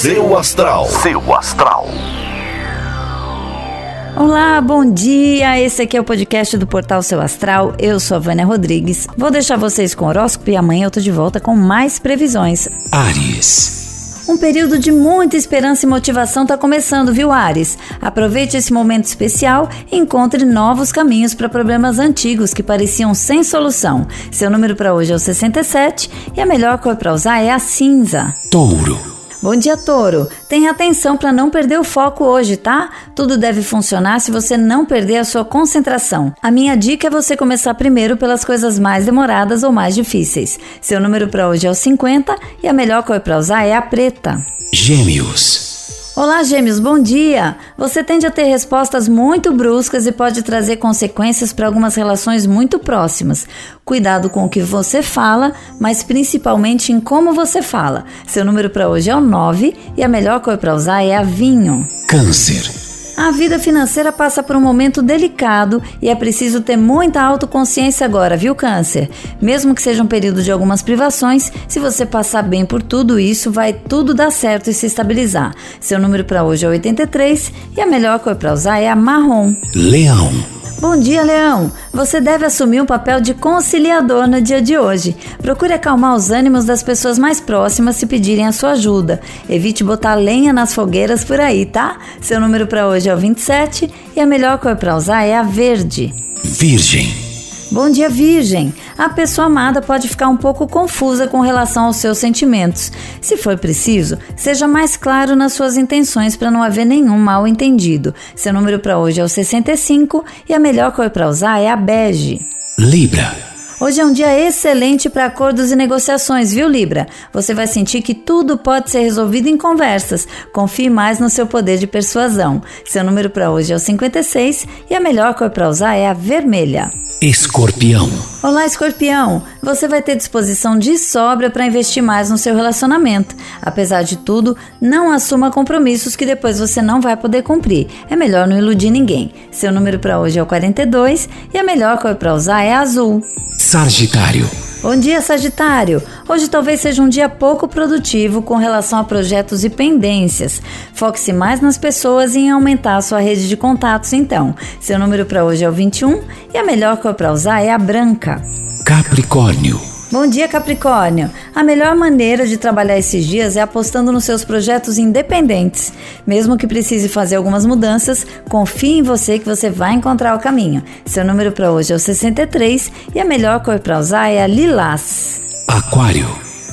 Seu astral. Seu astral. Olá, bom dia! Esse aqui é o podcast do Portal Seu Astral. Eu sou a Vânia Rodrigues. Vou deixar vocês com o horóscopo e amanhã eu tô de volta com mais previsões. Ares. Um período de muita esperança e motivação está começando, viu, Ares? Aproveite esse momento especial e encontre novos caminhos para problemas antigos que pareciam sem solução. Seu número para hoje é o 67 e a melhor cor para usar é a cinza. Touro. Bom dia, Touro. Tenha atenção para não perder o foco hoje, tá? Tudo deve funcionar se você não perder a sua concentração. A minha dica é você começar primeiro pelas coisas mais demoradas ou mais difíceis. Seu número para hoje é o 50 e a melhor cor para usar é a preta. Gêmeos. Olá, Gêmeos, bom dia! Você tende a ter respostas muito bruscas e pode trazer consequências para algumas relações muito próximas. Cuidado com o que você fala, mas principalmente em como você fala. Seu número para hoje é o 9 e a melhor cor para usar é a vinho. Câncer. A vida financeira passa por um momento delicado e é preciso ter muita autoconsciência agora, viu, Câncer? Mesmo que seja um período de algumas privações, se você passar bem por tudo isso, vai tudo dar certo e se estabilizar. Seu número para hoje é 83 e a melhor cor para usar é a marrom. Leão. Bom dia, Leão! Você deve assumir um papel de conciliador no dia de hoje. Procure acalmar os ânimos das pessoas mais próximas se pedirem a sua ajuda. Evite botar lenha nas fogueiras por aí, tá? Seu número para hoje é o 27 e a melhor cor para usar é a verde. Virgem. Bom dia, Virgem! A pessoa amada pode ficar um pouco confusa com relação aos seus sentimentos. Se for preciso, seja mais claro nas suas intenções para não haver nenhum mal entendido. Seu número para hoje é o 65 e a melhor cor para usar é a bege. Libra. Hoje é um dia excelente para acordos e negociações, viu, Libra? Você vai sentir que tudo pode ser resolvido em conversas. Confie mais no seu poder de persuasão. Seu número para hoje é o 56 e a melhor cor para usar é a vermelha. Escorpião. Olá, escorpião! Você vai ter disposição de sobra para investir mais no seu relacionamento. Apesar de tudo, não assuma compromissos que depois você não vai poder cumprir. É melhor não iludir ninguém. Seu número para hoje é o 42 e a melhor cor para usar é azul. Sagitário. Bom dia, Sagitário! Hoje talvez seja um dia pouco produtivo com relação a projetos e pendências. Foque-se mais nas pessoas e em aumentar a sua rede de contatos, então. Seu número para hoje é o 21 e a melhor cor para usar é a branca. Capricórnio. Bom dia, Capricórnio! A melhor maneira de trabalhar esses dias é apostando nos seus projetos independentes. Mesmo que precise fazer algumas mudanças, confie em você que você vai encontrar o caminho. Seu número para hoje é o 63 e a melhor cor para usar é a lilás. Aquário.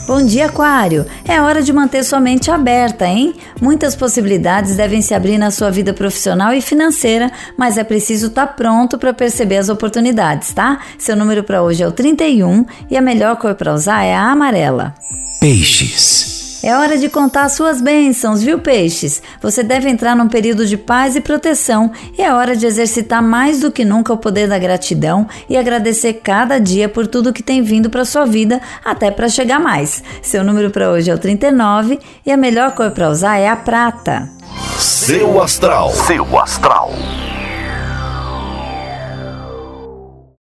Bom dia, Aquário! É hora de manter sua mente aberta, hein? Muitas possibilidades devem se abrir na sua vida profissional e financeira, mas é preciso estar tá pronto para perceber as oportunidades, tá? Seu número para hoje é o 31 e a melhor cor para usar é a amarela. Peixes. É hora de contar suas bênçãos, viu, peixes? Você deve entrar num período de paz e proteção e é hora de exercitar mais do que nunca o poder da gratidão e agradecer cada dia por tudo que tem vindo para sua vida até para chegar mais. Seu número para hoje é o 39 e a melhor cor para usar é a prata. Seu astral. Seu astral.